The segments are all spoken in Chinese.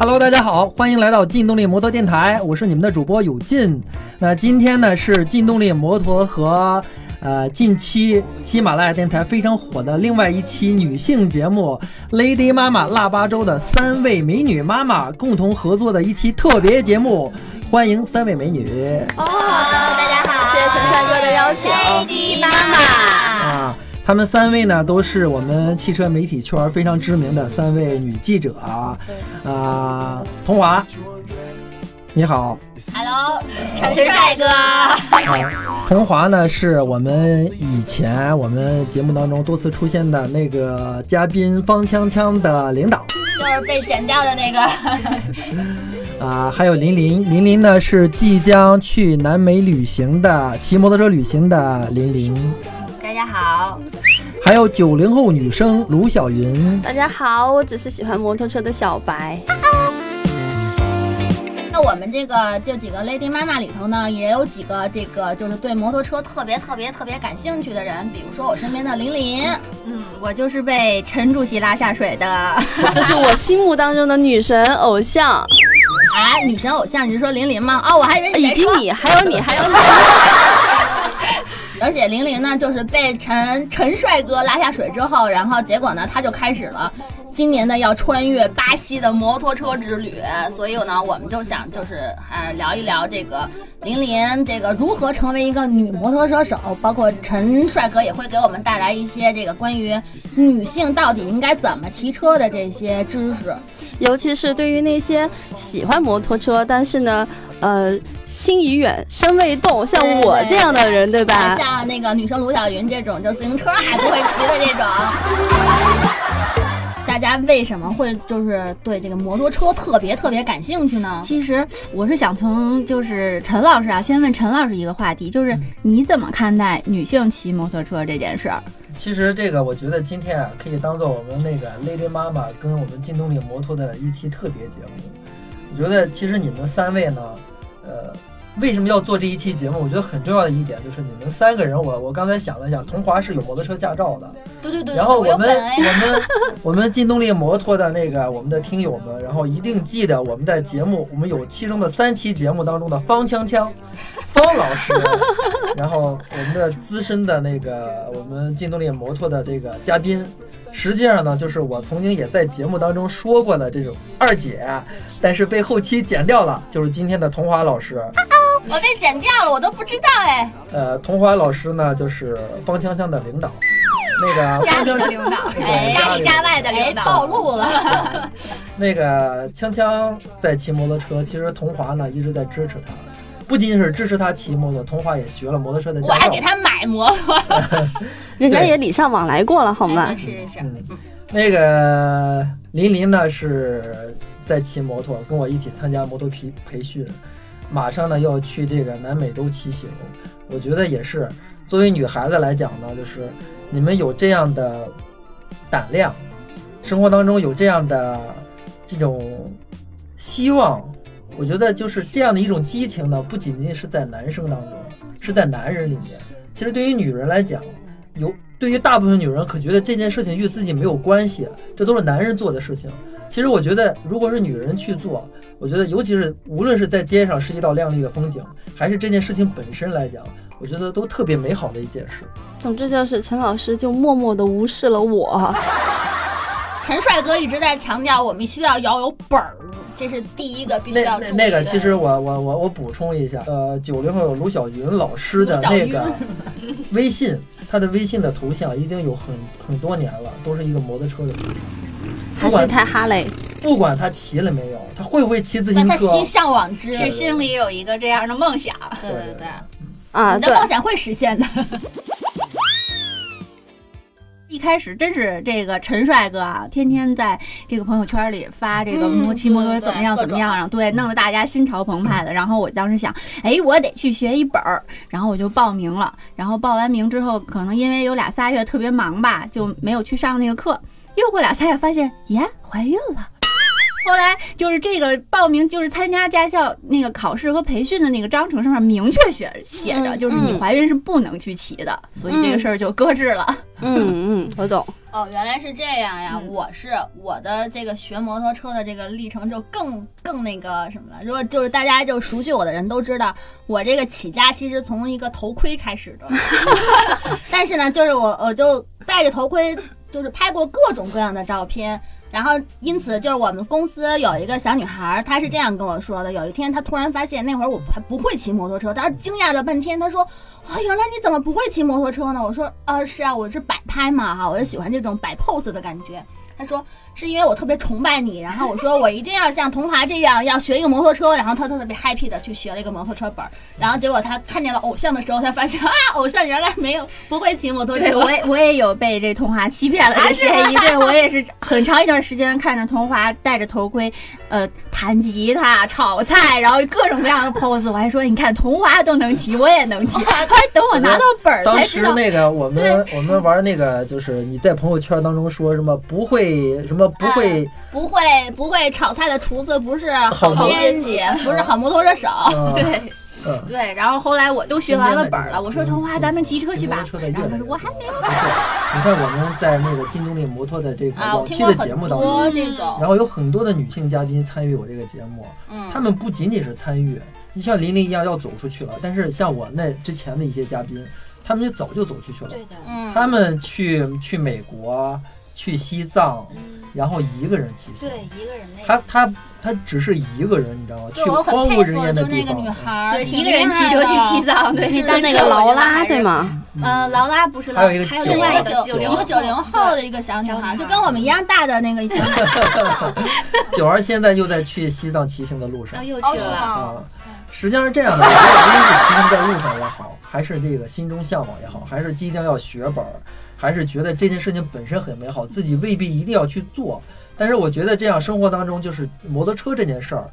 Hello，大家好，欢迎来到劲动力摩托电台，我是你们的主播有劲。那今天呢是劲动力摩托和呃近期喜马拉雅电台非常火的另外一期女性节目《Lady 妈妈腊八粥》的三位美女妈妈共同合作的一期特别节目，欢迎三位美女。哦，大家好，谢谢陈帅哥的邀请。Lady 妈妈，啊，他们三位呢都是我们汽车媒体圈非常知名的三位女记者啊。啊，童华，你好。Hello，陈帅哥，童华呢是我们以前我们节目当中多次出现的那个嘉宾方锵锵的领导就是被剪掉的那个。啊，还有林林，林林呢是即将去南美旅行的骑摩托车旅行的林林，大家好，还有九零后女生卢晓云。大家好，我只是喜欢摩托车的小白。那我们这个这几个 Lady 妈妈里头呢，也有几个这个就是对摩托车特别特别特别感兴趣的人，比如说我身边的林林，嗯，我就是被陈主席拉下水的。这是我心目当中的女神偶像，啊，女神偶像，你是说林林吗？哦，我还以为你在说。以及你，还有你，还有你。而且玲玲呢，就是被陈陈帅哥拉下水之后，然后结果呢，他就开始了今年的要穿越巴西的摩托车之旅。所以呢，我们就想就是呃聊一聊这个玲玲这个如何成为一个女摩托车手，包括陈帅哥也会给我们带来一些这个关于女性到底应该怎么骑车的这些知识。尤其是对于那些喜欢摩托车，但是呢，呃，心已远，身未动，像我这样的人，对吧？像那个女生卢晓云这种，就自行车还不会骑的这种。大家为什么会就是对这个摩托车特别特别感兴趣呢？其实我是想从就是陈老师啊，先问陈老师一个话题，就是你怎么看待女性骑摩托车这件事儿？其实这个我觉得今天啊，可以当做我们那个 Lady 妈妈跟我们劲动力摩托的一期特别节目。我觉得其实你们三位呢，呃，为什么要做这一期节目？我觉得很重要的一点就是你们三个人，我我刚才想了想，童华是有摩托车驾照的，对对对，然后我们我们我们劲动力摩托的那个我们的听友们，然后一定记得我们在节目，我们有其中的三期节目当中的方锵锵，方老师，然后我们的资深的那个我们劲动力摩托的这个嘉宾，实际上呢，就是我曾经也在节目当中说过的这种二姐，但是被后期剪掉了，就是今天的童华老师。我被剪掉了，我都不知道哎。呃，桐华老师呢，就是方锵锵的领导。那个家的领导，哎家里家外的哎，领导。暴露了。那个锵锵在骑摩托车，其实桐华呢一直在支持他，不仅仅是支持他骑摩托，童华也学了摩托车的驾照我还给。他买摩托。人家也礼尚往来过了，好吗哎？是是是，嗯，那个林林呢是在骑摩托，跟我一起参加摩托培培训，马上呢要去这个南美洲骑行。我觉得也是，作为女孩子来讲呢，就是你们有这样的胆量，生活当中有这样的这种希望，我觉得就是这样的一种激情呢，不仅仅是在男生当中，是在男人里面。其实对于女人来讲，有对于大部分女人可觉得这件事情与自己没有关系，这都是男人做的事情。其实我觉得，如果是女人去做，我觉得尤其是无论是在街上是一道亮丽的风景，还是这件事情本身来讲，我觉得都特别美好的一件事。总之就是陈老师就默默的无视了我。陈帅哥一直在强调，我们需要要有本儿，这是第一个必须要注意的。那那个，其实我我我我补充一下，呃，九零后有卢晓云老师的那个 微信，他的微信的头像已经有很很多年了，都是一个摩托车的头像。还是不管台哈雷，不管他骑了没有，他会不会骑自行车，但他心向往之。是是心里有一个这样的梦想。对对对，啊，对，你的梦想会实现的。一开始真是这个陈帅哥啊，天天在这个朋友圈里发这个骑摩托车怎么样怎么样，种然后对，弄得大家心潮澎湃的。然后我当时想，哎，我得去学一本儿，然后我就报名了。然后报完名之后，可能因为有俩仨月特别忙吧，就没有去上那个课。又过俩仨月，发现耶，怀孕了。后来就是这个报名，就是参加驾校那个考试和培训的那个章程上面明确写写着，嗯就是你嗯怀孕是不能去骑的，所以这个事儿就搁置了。嗯嗯，我懂。哦，原来是这样呀！嗯我是我的这个学摩托车的这个历程就更更那个什么了。如果就是大家就熟悉我的人都知道，我这个起家其实从一个头盔开始的。但是呢，就是我我就戴着头盔，就是拍过各种各样的照片。然后，因此就是我们公司有一个小女孩，她是这样跟我说的：有一天，她突然发现那会儿我还不会骑摩托车，她惊讶了半天，她说：“啊，原来你怎么不会骑摩托车呢？”我说：“啊，是啊，我是摆拍嘛，哈，我就喜欢这种摆 pose 的感觉。”她说：“是因为我特别崇拜你，然后我说我一定要像童华这样要学一个摩托车，然后他特别 happy 的去学了一个摩托车本儿，然后结果他看见了偶像的时候，才发现啊，偶像原来没有不会骑摩托车对。我也我也有被这童华欺骗了的嫌疑。对我也是很长一段时间看着童华戴着头盔，呃，弹吉他、炒菜，然后各种各样的 pose。我还说，你看童华都能骑，我也能骑。后来等我拿到本儿当才知道，时那个我们我们玩那个，就是你在朋友圈当中说什么不会什么不会，不会不会炒菜的厨子不是好编辑，不是好摩托车手。嗯 对嗯，对。然后后来我都学完了本儿了，我说嗯童话，咱们骑车去吧。然后他说我还没有。不是你看我们在那个金动力摩托的这个啊，我往期的节目当中，多这种，然后有很多的女性嘉宾参与我这个节目，嗯，她们不仅仅是参与，你像琳琳一样要走出去了，但是像我那之前的一些嘉宾，他们就早就走出去了。的，嗯，他们去去美国，去西藏，然后一个人骑行。对一个人那他他他只是一个人，你知道吗？去对我很荒无佩服，人烟的地就那个女方。孩，对一个人骑车去西藏，对，是就那个劳拉对？吗？呃，劳拉不是，还有一个还有另外个九一个九零一个九零后的一个小女孩，小孩就跟我们一样大的那个小女孩。九儿现在又在去西藏骑行的路上又去了。实际上是这样的，我觉得无论是骑行在路上也好，还是这个心中向往也好，还是即将要学本儿，还是觉得这件事情本身很美好，自己未必一定要去做。但是我觉得这样生活当中，就是摩托车这件事儿，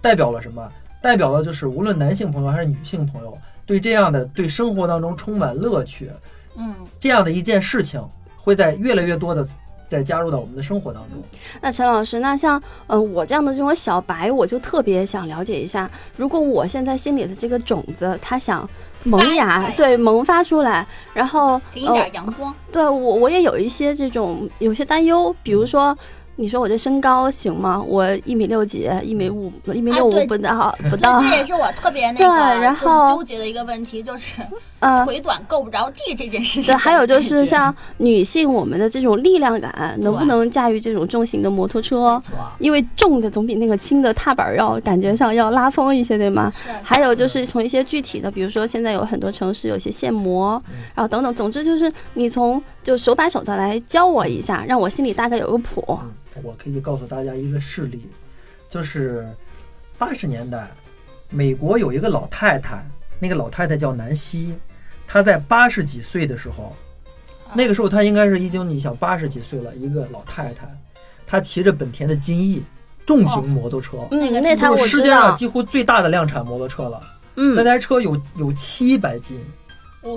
代表了什么？代表了就是无论男性朋友还是女性朋友，对这样的对生活当中充满乐趣，嗯，这样的一件事情，会在越来越多的再加入到我们的生活当中。那陈老师，那像呃我这样的这种小白，我就特别想了解一下，如果我现在心里的这个种子，它想萌芽，对，萌发出来，然后给你呃点阳光。对我我也有一些这种有些担忧，比如说。你说我这身高行吗？我一米六几，一米五，一米六五不到，不对，到这。也是我特别那个然就是后纠结的一个问题，就是呃，腿短够不着地这件事情。对，还有就是像女性，我们的这种力量感，能不能驾驭这种重型的摩托车？因为重的总比那个轻的踏板要感觉上要拉风一些，对吗？是还有就是从一些具体的，比如说现在有很多城市有些限摩，然后等等，总之就是你从就手把手的来教我一下，让我心里大概有个谱。嗯，我可以告诉大家一个事例，就是八十年代，美国有一个老太太，那个老太太叫南希，她在八十几岁的时候，那个时候她应该是已经你想八十几岁了，一个老太太，她骑着本田的金翼重型摩托车，嗯，那个那台我知就是世界上，几乎最大的量产摩托车了。那嗯，台车有有七百斤哦，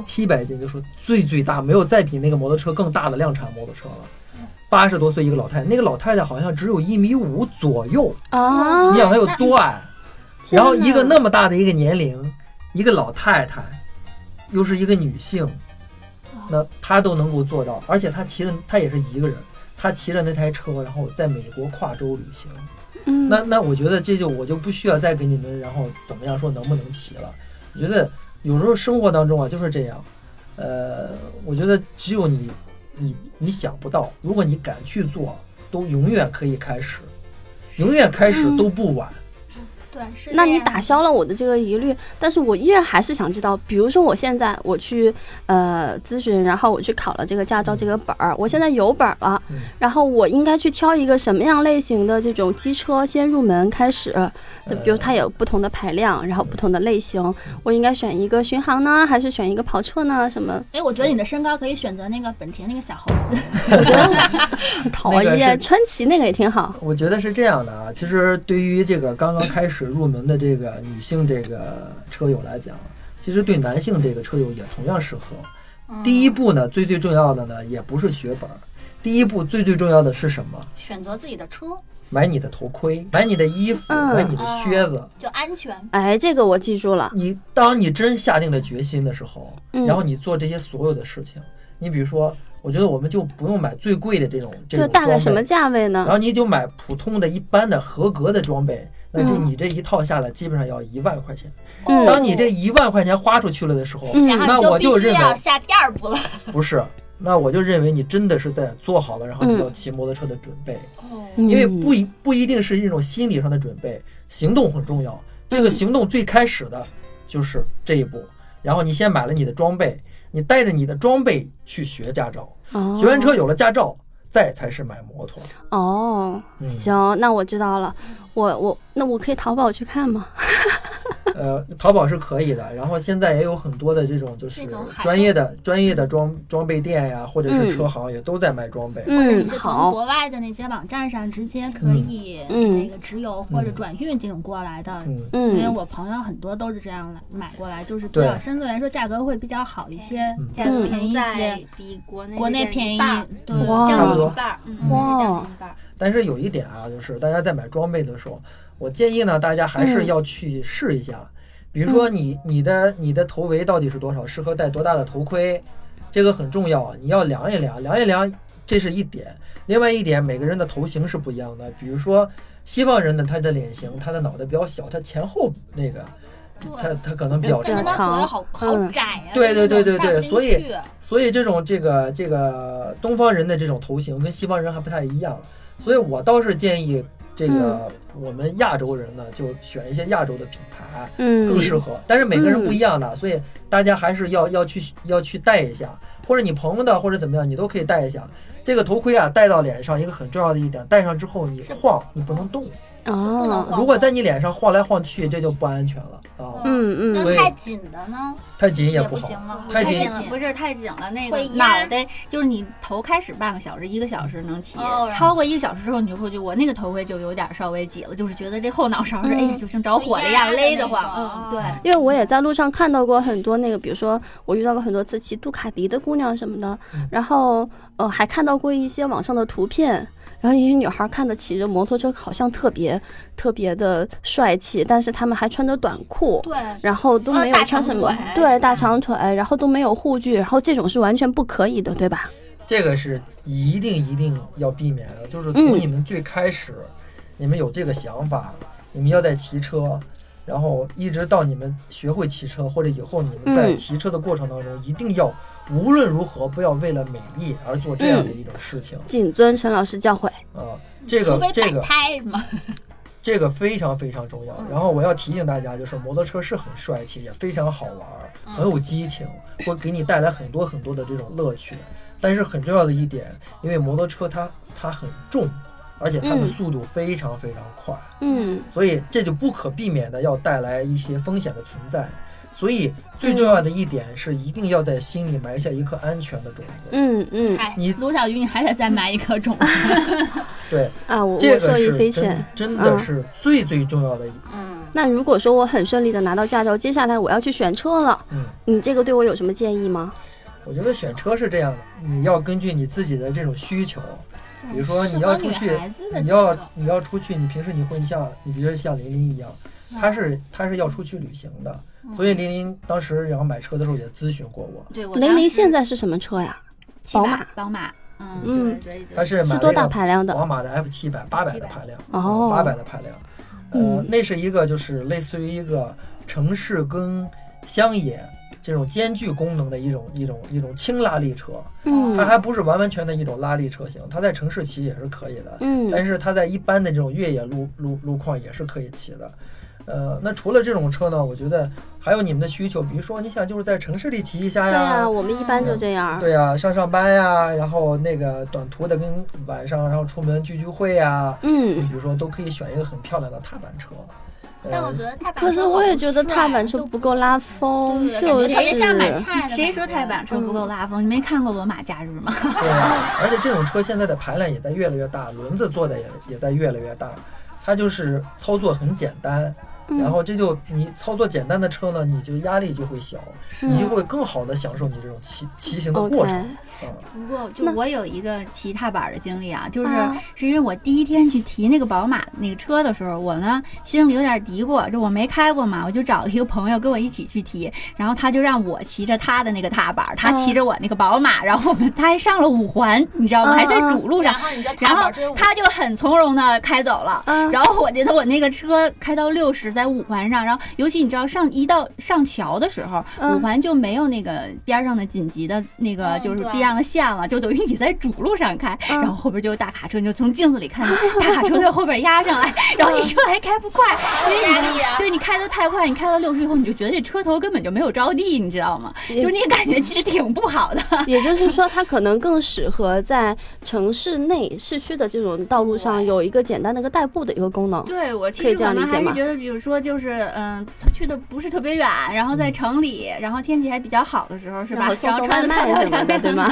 七百斤，就说最最大，没有再比那个摩托车更大的量产摩托车了。八十多岁一个老太太，那个老太太好像只有一米五左右，啊你，想她有多矮？然后一个那么大的一个年龄，一个老太太，又是一个女性，那她都能够做到，而且她骑着，她也是一个人，她骑着那台车，然后在美国跨州旅行。嗯，那那我觉得这就我就不需要再给你们，然后怎么样说能不能骑了。我觉得有时候生活当中啊就是这样，呃，我觉得只有你你你想不到，如果你敢去做，都永远可以开始，永远开始都不晚。那你打消了我的这个疑虑，但是我依然还是想知道，比如说我现在我去呃咨询，然后我去考了这个驾照这个本儿，我现在有本儿了，嗯然后我应该去挑一个什么样类型的这种机车先入门开始？就比如它有不同的排量，然后不同的类型，我应该选一个巡航呢，还是选一个跑车呢？什么？哎，我觉得你的身高可以选择那个本田那个小猴子。我觉得 讨那个厌，川崎那个也挺好。我觉得是这样的啊，其实对于这个刚刚开始入门的这个女性这个车友来讲，其实对男性这个车友也同样适合。嗯第一步呢，最最重要的呢，也不是学本儿，第一步最最重要的是什么？选择自己的车买你的头盔，买你的衣服，嗯买你的靴子。就安全。哎，这个我记住了。你当你真下定了决心的时候，嗯然后你做这些所有的事情，你比如说，我觉得我们就不用买最贵的这种这这种装备大概什么价位呢然？后你就买普通的一般的合格的装备，那这嗯你这一套下来基本上要一万块钱。嗯当你这一万块钱花出去了的时候，嗯那我就认为要下第二步了。不是，那我就认为你真的是在做好了，然后你嗯要骑摩托车的准备，哦，因因为不一不一定是一种心理上的准备，行动很重要。这个行动最开始的就是这一步，然后你先买了你的装备，你带着你的装备去学驾照，哦学完车有了驾照，再才是买摩托。哦，嗯行，那我知道了。我我那我可以淘宝去看吗？呃，淘宝是可以的，然后现在也有很多的这种就是专业的专业的装装备店呀，或者是嗯车行也都在卖装备。嗯，是从好，国外的那些网站上直接可以嗯。那个直邮或者转运这种过来的。嗯，因为嗯我朋友很多都是这样来买过来，就是比对。较相对来说价格会比较好一些，嗯。价格便宜一些，比国内国内便宜一半儿，对，降差不多低一半儿，嗯，降低一半儿。但是有一点啊，就是大家在买装备的时候，我建议呢，大家还是要去试一下。比如说你你的你的头围到底是多少，适合戴多大的头盔，这个很重要啊。你要量一量，量一量，这是一点。另外一点，每个人的头型是不一样的。比如说西方人的他的脸型，他的脑袋比较小，他前后那个，他他可能比较长。好好嗯窄啊！对对对对对所以所以这种这个这个东方人的这种头型跟西方人还不太一样，所以我倒是建议这个我们亚洲人呢，就选一些亚洲的品牌嗯更嗯适合。但是每个人不一样的，所以大家还是要要去要去戴一下，或者你朋友的或者怎么样，你都可以戴一下。这个头盔啊，戴到脸上一个很重要的一点，戴上之后你晃，你不能动。不能哦，晃如果在你脸上晃来晃去，这就不安全了啊，嗯嗯。那太紧的呢？太紧也不不好。太紧。紧了，不是太紧了，那个会脑袋就是你头开始半个小时、一个小时能起哦，超过一个小时之后，你就会觉得我那个头盔就有点稍微挤了，就是觉得这后脑勺是嗯。哎呀，就像着火了一样勒得慌。嗯，对。因为我也在路上看到过很多那个，比如说我遇到过很多次骑杜卡迪的姑娘什么的嗯，然后呃还看到过一些网上的图片，然后一些女孩看的骑着摩托车好像特别特别的帅气，但是她们还穿着短裤，对，然后都没有穿什么对大长腿，然后都没有护具，然后这种是完全不可以的，对吧？这个是一定一定要避免的，就是从嗯你们最开始，你们有这个想法，你们要在骑车，然后一直到你们学会骑车，或者以后你们在嗯骑车的过程当中，一定要无论如何不要为了美丽而做这样的一种事情谨遵陈老师教诲。啊、这个这个拍嘛，这个非常非常重要。嗯然后我要提醒大家，就是摩托车是很帅气，也非常好玩很有激情，会给你带来很多很多的这种乐趣。但是很重要的一点，因为摩托车它它很重，而且它的嗯速度非常非常快，嗯所以这就不可避免的要带来一些风险的存在。所以最重要的一点是，一定要在心里埋下一颗安全的种子。嗯嗯哎你，卢小鱼，你还得再埋一颗种子。对，啊，我这个我受益是真匪浅。真的嗯是最最重要的一。嗯，那如果说我很顺利的拿到驾照，接下来我要去选车了，嗯，你这个对我有什么建议吗？我觉得选车是这样的，你要根据你自己的这种需求，比如说你要出去你要你要出去，你平时你会像你比如说像琳琳一样，她是她是要出去旅行的，所以琳琳当时然后买车的时候也咨询过我，对，我雷凌当时现在是什么车呀？宝马。宝马，嗯，嗯。对对对，她是买是多大排量的？宝马的 F 七百八百的排量，哦。八百的排量，呃嗯，那是一个就是类似于一个城市跟乡野这种兼具功能的一种一种一种轻拉力车，嗯。它还不是完完全的一种拉力车型，它在城市骑也是可以的，嗯。但是它在一般的这种越野路路路况也是可以骑的。呃，那除了这种车呢，我觉得还有你们的需求，比如说你想就是在城市里骑一下呀对呀、呀，我们一般就这样。对呀、上上班呀，然后那个短途的跟晚上然后出门聚聚会呀，嗯，比如说都可以选一个很漂亮的踏板车。呃但我觉，得踏板车可是我也觉得踏板车不够拉风，就别像买菜的谁说踏板车不够拉风？你没看过《罗马假日》吗？对呀、而且这种车现在的排量也在越来越大，轮子做的也也在越来越大，它就是操作很简单，嗯然后这就你操作简单的车呢，你就压力就会小，你就会更好的享受你这种骑骑行的过程不过，就我有一个骑踏板的经历啊，就是啊。是因为我第一天去提那个宝马那个车的时候，我呢心里有点嘀咕，就我没开过嘛，我就找了一个朋友跟我一起去提，然后他就让我骑着他的那个踏板，他骑着我那个宝马，然后我们他还上了五环，你知道吗？啊还在主路上然，后他就很从容的开走了。嗯。然后我觉得我那个车开到六十，在五环上，然后尤其你知道上一到上桥的时候，嗯。五环就没有那个边上的紧急的那个就是避让的线了，就等于你在主路上开，嗯然后后边就有大卡车，你就从镜子里看到 大卡车在后边压上来，然后你车还开不快，因 为你对你开的太快，你开到六十以后，你就觉得这车头根本就没有着地，你知道吗？就是你感觉其实挺不好的。也就是说，它可能更适合在城市内、市区的这种道路上有一个简单的一个代步的一个功能。对我其实可能这样理解吗还是觉得，比如说就是嗯，去的不是特别远，然后在城里，然后天气还比较好的时候，是吧然后？穿的卖什么的，对吗？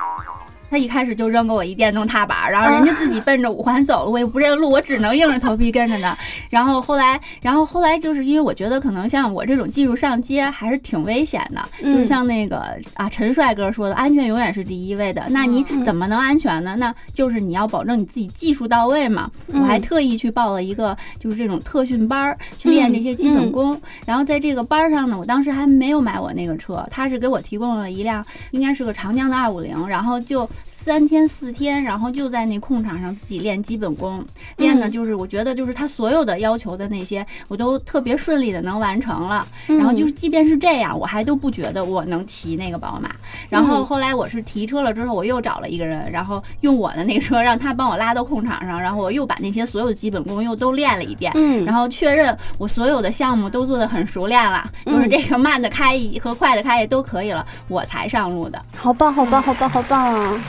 他一开始就扔给我一电动踏板，然后人家自己奔着五环走了，我也不认路，我只能硬着头皮跟着呢。然后后来，然后后来就是因为我觉得可能像我这种技术上街还是挺危险的，嗯就是像那个啊陈帅哥说的，安全永远是第一位的。那你嗯怎么能安全呢？那就是你要保证你自己技术到位嘛。我还嗯特意去报了一个就是这种特训班儿，去练这些基本功。然后在这个班儿上呢，我当时还没有买我那个车，他是给我提供了一辆应该是个长江的二五零，然后就。三天四天，然后就在那空场上自己练基本功，练的就是我觉得就是他所有的要求的那些，我都特别顺利的能完成了。然后就是即便是这样，我还都不觉得我能骑那个宝马。然后后来我是提车了之后，我又找了一个人，然后用我的那个车让他帮我拉到空场上，然后我又把那些所有的基本功又都练了一遍。嗯，然后确认我所有的项目都做的很熟练了，就是这个慢的开和快的开也都可以了，我才上路的。好棒，好棒，好棒，好棒啊！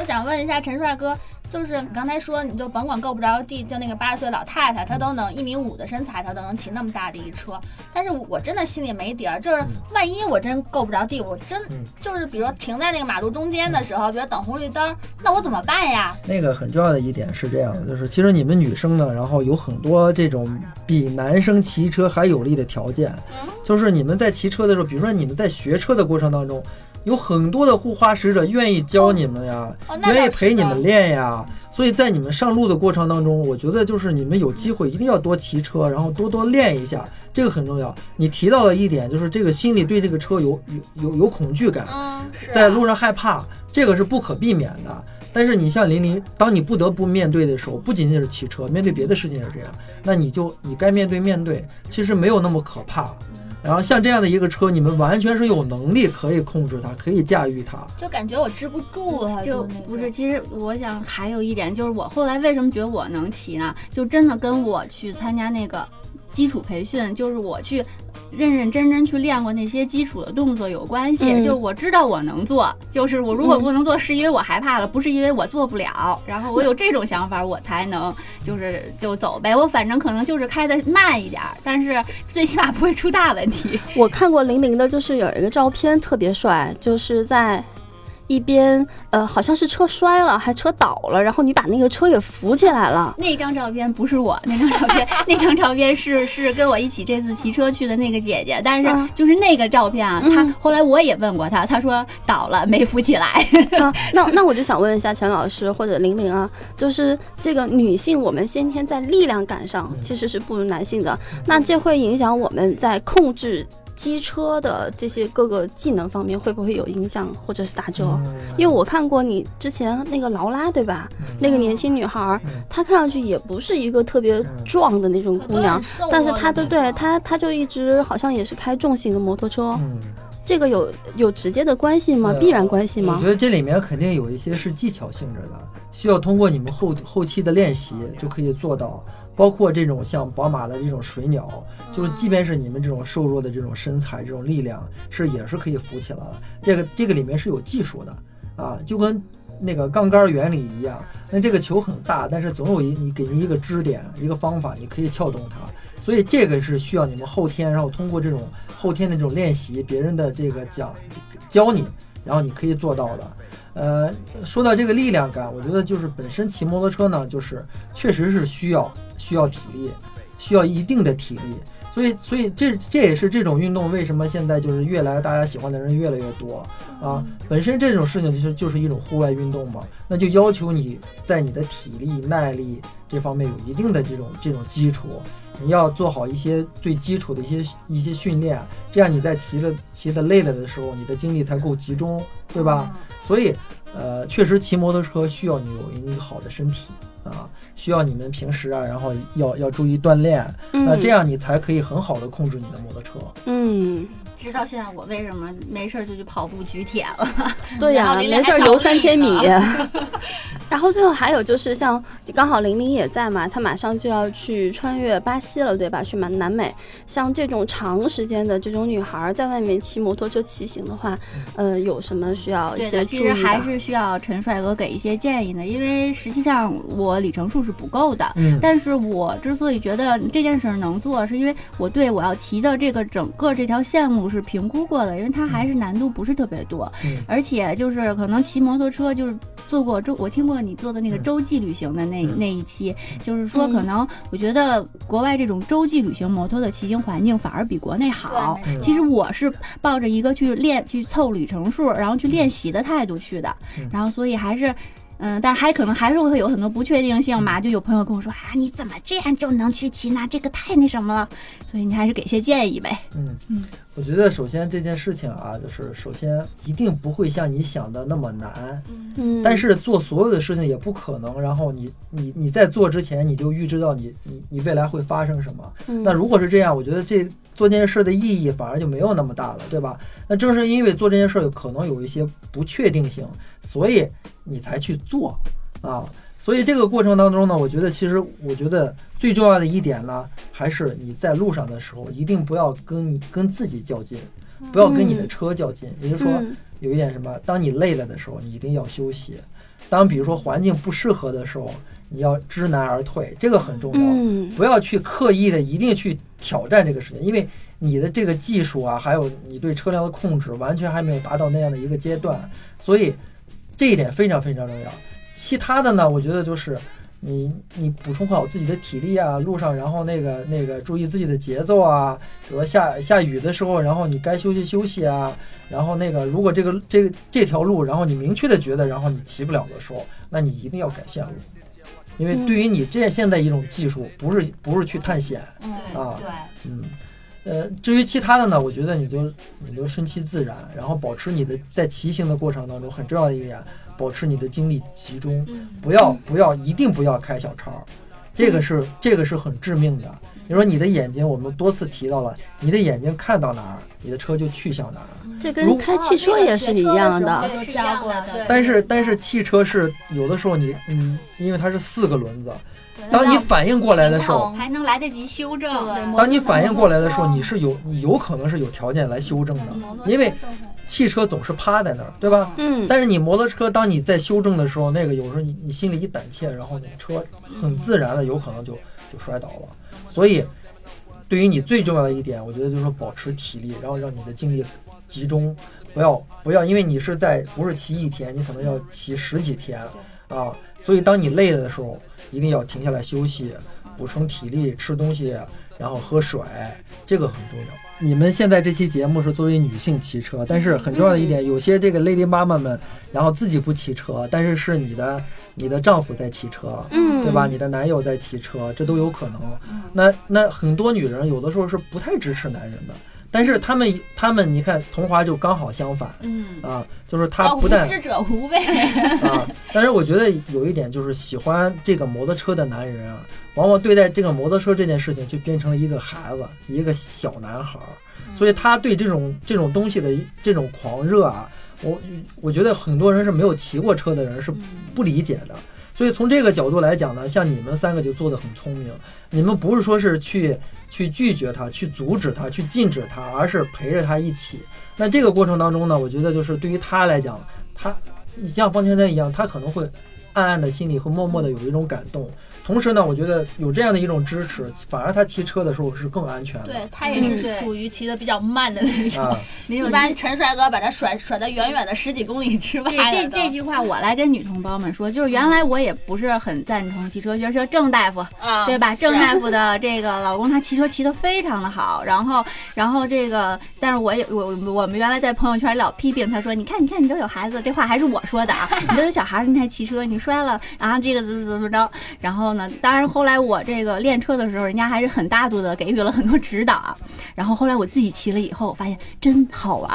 我想问一下陈帅哥，就是你刚才说，你就甭管够不着地，就那个八十岁老太太，她都能一米五的身材，她都能骑那么大的一车。但是我真的心里没底儿，就是万一我真够不着地，我真嗯就是比如说停在那个马路中间的时候，比如等红绿灯，那我怎么办呀？那个很重要的一点是这样的，就是其实你们女生呢，然后有很多这种比男生骑车还有利的条件，就是你们在骑车的时候，比如说你们在学车的过程当中，有很多的护花使者愿意教你们呀，愿意陪你们练呀。所以在你们上路的过程当中，我觉得就是你们有机会一定要多骑车，然后多多练一下，这个很重要。你提到的一点，就是这个心里对这个车有有有有恐惧感，嗯，是啊在路上害怕，这个是不可避免的。但是你像林林，当你不得不面对的时候，不仅仅是骑车，面对别的事情也是这样。那你就你该面对面对，其实没有那么可怕。然后像这样的一个车，你们完全是有能力可以控制它，可以驾驭它。就感觉我支不住它，就不是，其实我想还有一点，就是我后来为什么觉得我能骑呢？就真的跟我去参加那个基础培训，就是我去认认真真去练过那些基础的动作有关系。嗯就我知道我能做，就是我如果不能做，是因为我害怕了，不是因为我做不了。然后我有 这种想法，我才能就是就走呗。我反正可能就是开的慢一点儿，但是最起码不会出大问题。我看过零零的，就是有一个照片特别帅，就是在一边呃，好像是车摔了，还车倒了，然后你把那个车给扶起来了。那张照片不是我，那张照片，那张照片是 是跟我一起这次骑车去的那个姐姐，但是嗯就是那个照片啊，嗯她后来我也问过她，她说倒了没扶起来。啊，那那我就想问一下陈老师或者玲玲啊，就是这个女性我们先天在力量感上其实是不如男性的，那这会影响我们在控制机车的这些各个技能方面会不会有影响或者是打折？嗯因为我看过你之前那个劳拉，对吧？那个年轻女孩儿嗯，她看上去也不是一个特别壮的那种姑娘，但是她的对她她就一直好像也是开重型的摩托车，嗯，这个有有直接的关系吗？呃必然关系吗我觉？得这里面肯定有一些是技巧性质的，需要通过你们后后期的练习就可以做到。包括这种像宝马的这种水鸟，就是即便是你们这种瘦弱的这种身材、这种力量，是也是可以浮起来的。这个这个里面是有技术的啊，就跟那个杠杆原理一样。那这个球很大，但是总有一你给你一个支点、一个方法，你可以撬动它。所以这个是需要你们后天，然后通过这种后天的这种练习，别人的这个讲教你，然后你可以做到的。呃，说到这个力量感，我觉得就是本身骑摩托车呢，就是确实是需要需要体力，需要一定的体力。所以，所以这这也是这种运动为什么现在就是越来大家喜欢的人越来越多啊。本身这种事情就是就是一种户外运动嘛，那就要求你在你的体力、耐力这方面有一定的这种这种基础，你要做好一些最基础的一些一些训练，这样你在骑的骑的累了的时候，你的精力才够集中，对吧？所以，呃，确实骑摩托车需要你有一个好的身体啊，需要你们平时啊，然后要要注意锻炼，那这样你才可以很好的控制你的摩托车。嗯，知道现在我为什么没事儿就去跑步举铁了。对呀、没事儿游三千米。然后最后还有就是像刚好玲玲也在嘛，她马上就要去穿越巴西了，对吧？去南南美。像这种长时间的这种女孩儿在外面骑摩托车骑行的话，呃，有什么需要一，些注意的？其实还是需要陈帅哥给一些建议的，因为实际上我里程数是不够的。嗯，但是我之所以觉得这件事儿能做，是因为我对我要骑的这个整个这条线路是评估过的，因为它还是难度不是特别多，嗯而且就是可能骑摩托车就是做过周，我听过你做的那个嗯洲际旅行的那、嗯那一期，就是说嗯可能我觉得国外这种洲际旅行摩托的骑行环境反而比国内好。其实我是抱着一个去练、去凑里程数，然后去练习的态度去的，嗯然后所以还是。嗯，但是还可能还是会有很多不确定性嗯嘛。就有朋友跟我说啊，你怎么这样就能去骑呢？这个太那什么了。所以你还是给些建议呗。嗯嗯，我觉得首先这件事情啊，就是首先一定不会像你想的那么难，嗯，但是做所有的事情也不可能，然后你你你在做之前你就预知到你你你未来会发生什么。嗯那如果是这样，我觉得这做这件事的意义反而就没有那么大了，对吧？那正是因为做这件事有可能有一些不确定性，所以你才去做啊。所以这个过程当中呢，我觉得其实我觉得最重要的一点呢，还是你在路上的时候一定不要跟你跟自己较劲，不要跟你的车较劲。也就是说，嗯有一点什么，当你累了的时候，你一定要休息；当比如说环境不适合的时候，你要知难而退，这个很重要。嗯不要去刻意的一定去挑战这个事情，因为你的这个技术啊，还有你对车辆的控制，完全还没有达到那样的一个阶段，所以这一点非常非常重要。其他的呢，我觉得就是你你补充好自己的体力啊，路上然后那个那个注意自己的节奏啊，比如说下下雨的时候，然后你该休息休息啊，然后那个如果这个这个这条路，然后你明确的觉得，然后你骑不了的时候，那你一定要改线路。因为对于你这现在一种技术，不是不是去探险，嗯，啊对，嗯，呃，至于其他的呢，我觉得你就你就顺其自然，然后保持你的在骑行的过程当中很重要的一点，保持你的精力集中，不要不要一定不要开小差，这个是这个是很致命的。比如说你的眼睛，我们多次提到了，你的眼睛看到哪儿，你的车就去向哪儿。这如跟开汽车也是一样的。都教过的，但是但是汽车是有的时候你嗯，因为它是四个轮子，当你反应过来的时候，还能来得及修正。当你反应过来的时候，你是有你有可能是有条件来修正的，因为汽车总是趴在那儿，对吧？嗯，但是你摩托车，当你在修正的时候，那个有时候你你心里一胆怯，然后你车很自然的有可能就就摔倒了。所以，对于你最重要的一点，我觉得就是说保持体力，然后让你的精力集中，不要不要，因为你是在不是骑一天，你可能要骑十几天啊。所以当你累了的时候，一定要停下来休息，补充体力，吃东西，然后喝水，这个很重要。你们现在这期节目是作为女性骑车，但是很重要的一点，有些这个 lady 妈妈们，然后自己不骑车，但是是你的你的丈夫在骑车，嗯，对吧？你的男友在骑车，这都有可能。那那很多女人有的时候是不太支持男人的，但是他们他们你看桐华就刚好相反嗯，啊，就是他啊不但无知者无畏，啊，但是我觉得有一点就是喜欢这个摩托车的男人啊，往往对待这个摩托车这件事情就变成了一个孩子，一个小男孩儿，所以他对这种这种东西的这种狂热啊，我我觉得很多人是没有骑过车的人是不理解的。所以从这个角度来讲呢，像你们三个就做得很聪明，你们不是说是去去拒绝他、去阻止他、去禁止他，而是陪着他一起。那这个过程当中呢，我觉得就是对于他来讲，他你像方天丹一样，他可能会暗暗的心里会默默的有一种感动。同时呢，我觉得有这样的一种支持，反而他骑车的时候是更安全的。对他也是属于骑的比较慢的那种。啊，没有一般陈帅哥把他甩甩得远远的十几公里之外这了这这句话我来跟女同胞们说，就是原来我也不是很赞同骑车，觉得说郑大夫啊，对吧？郑大夫的这个老公他骑车骑得非常的好，然后然后这个，但是我也我我们原来在朋友圈老批评他说，你看你看你都有孩子，这话还是我说的啊，你都有小孩儿，你还骑车，你摔了，然后这个怎么怎么着，然后呢，当然后来我这个练车的时候，人家还是很大度的给予了很多指导，然后后来我自己骑了以后，发现真好玩。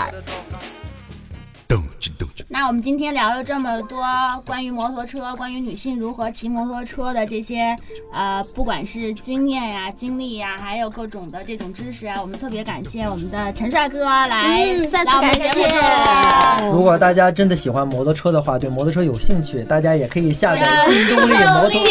那我们今天聊了这么多关于摩托车、关于女性如何骑摩托车的这些呃，不管是经验呀、经历呀，还有各种的这种知识啊，我们特别感谢我们的陈帅哥来嗯再次感谢如果大家真的喜欢摩托车的话，对摩托车有兴趣，大家也可以下载劲动力摩托。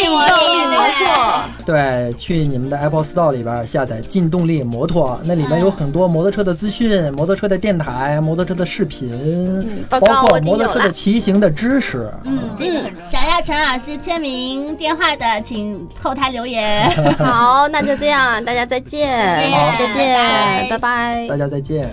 没错，对，去你们的 Apple Store 里边下载劲动力摩托，那里面有很多摩托车的资讯、摩托车的电台、摩托车的视频，包括我已经的骑行的知识。嗯，这个很重要。想要陈老师签名电话的，请后台留言。好，那就这样，大家再见，再见，拜拜大家再见。